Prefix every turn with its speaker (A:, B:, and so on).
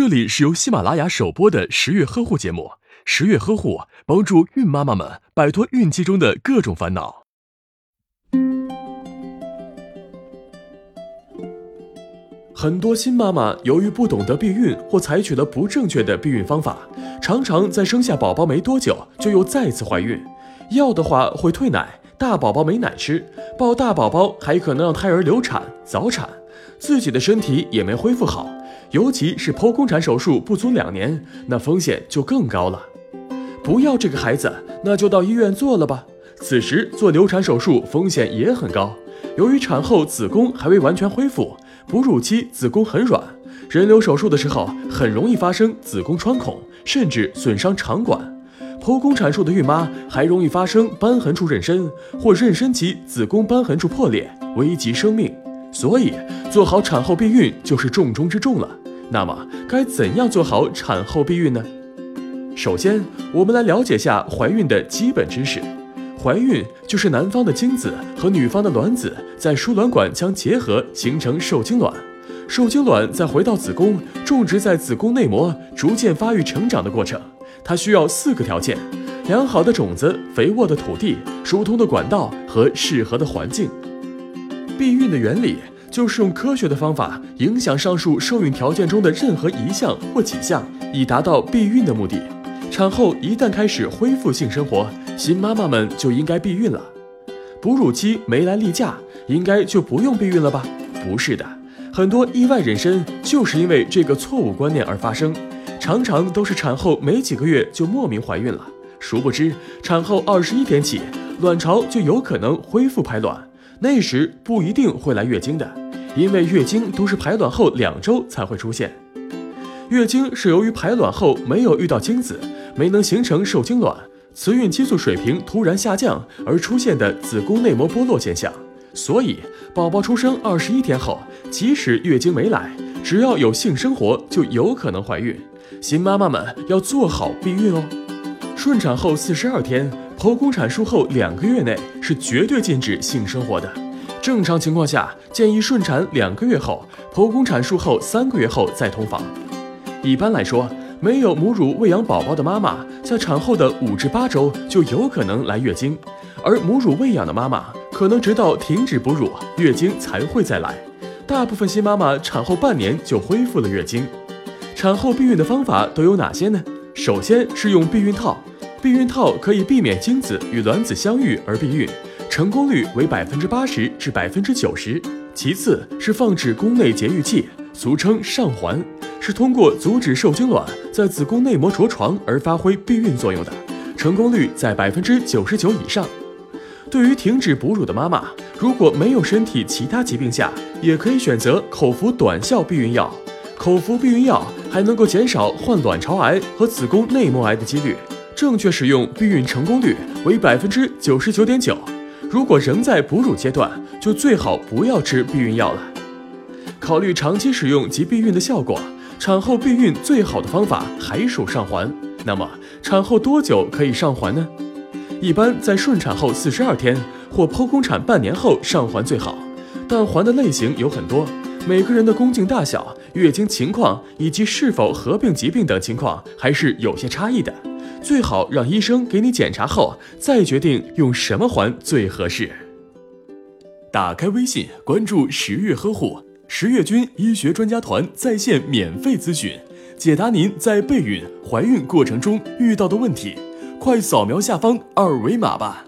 A: 这里是由喜马拉雅首播的十月呵护节目，十月呵护帮助孕妈妈们摆脱孕期中的各种烦恼。很多新妈妈由于不懂得避孕或采取了不正确的避孕方法，常常在生下宝宝没多久就又再次怀孕。要的话会退奶，大宝宝没奶吃；抱大宝宝还可能让胎儿流产、早产，自己的身体也没恢复好。尤其是剖宫产手术不足两年，那风险就更高了。不要这个孩子，那就到医院做了吧。此时做流产手术风险也很高，由于产后子宫还未完全恢复。哺乳期子宫很软，人流手术的时候很容易发生子宫穿孔，甚至损伤肠管。剖宫产术的孕妈还容易发生瘢痕处妊娠或妊娠期子宫瘢痕处破裂，危及生命。所以做好产后避孕就是重中之重了。那么该怎样做好产后避孕呢？首先，我们来了解下怀孕的基本知识。怀孕就是男方的精子和女方的卵子在输卵管相结合，形成受精卵。受精卵再回到子宫，种植在子宫内膜，逐渐发育成长的过程。它需要四个条件：良好的种子、肥沃的土地、疏通的管道和适合的环境。避孕的原理就是用科学的方法影响上述受孕条件中的任何一项或几项，以达到避孕的目的。产后一旦开始恢复性生活，新妈妈们就应该避孕了。哺乳期没来例假，应该就不用避孕了吧？不是的，很多意外妊娠就是因为这个错误观念而发生，常常都是产后没几个月就莫名怀孕了。殊不知，产后二十一天起，卵巢就有可能恢复排卵，那时不一定会来月经的，因为月经都是排卵后两周才会出现。月经是由于排卵后没有遇到精子。没能形成受精卵，雌孕激素水平突然下降而出现的子宫内膜剥落现象。所以，宝宝出生二十一天后，即使月经没来，只要有性生活就有可能怀孕。新妈妈们要做好避孕哦。顺产后四十二天，剖宫产术后两个月内是绝对禁止性生活的。正常情况下，建议顺产两个月后，剖宫产术后三个月后再同房。一般来说。没有母乳喂养宝宝的妈妈，在产后的五至八周就有可能来月经，而母乳喂养的妈妈，可能直到停止哺乳，月经才会再来。大部分新妈妈产后半年就恢复了月经。产后避孕的方法都有哪些呢？首先是用避孕套，避孕套可以避免精子与卵子相遇而避孕，成功率为百分之八十至百分之九十。其次是放置宫内节育器，俗称上环。是通过阻止受精卵在子宫内膜着床而发挥避孕作用的，成功率在百分之九十九以上。对于停止哺乳的妈妈，如果没有身体其他疾病下，也可以选择口服短效避孕药。口服避孕药还能够减少患卵巢癌和子宫内膜癌的几率，正确使用避孕成功率为百分之九十九点九。如果仍在哺乳阶段，就最好不要吃避孕药了。考虑长期使用及避孕的效果。产后避孕最好的方法还属上环。那么产后多久可以上环呢？一般在顺产后四十二天或剖宫产半年后上环最好。但环的类型有很多，每个人的宫颈大小、月经情况以及是否合并疾病等情况还是有些差异的。最好让医生给你检查后再决定用什么环最合适。打开微信，关注十月呵护。十月军医学专家团在线免费咨询，解答您在备孕、怀孕过程中遇到的问题，快扫描下方二维码吧。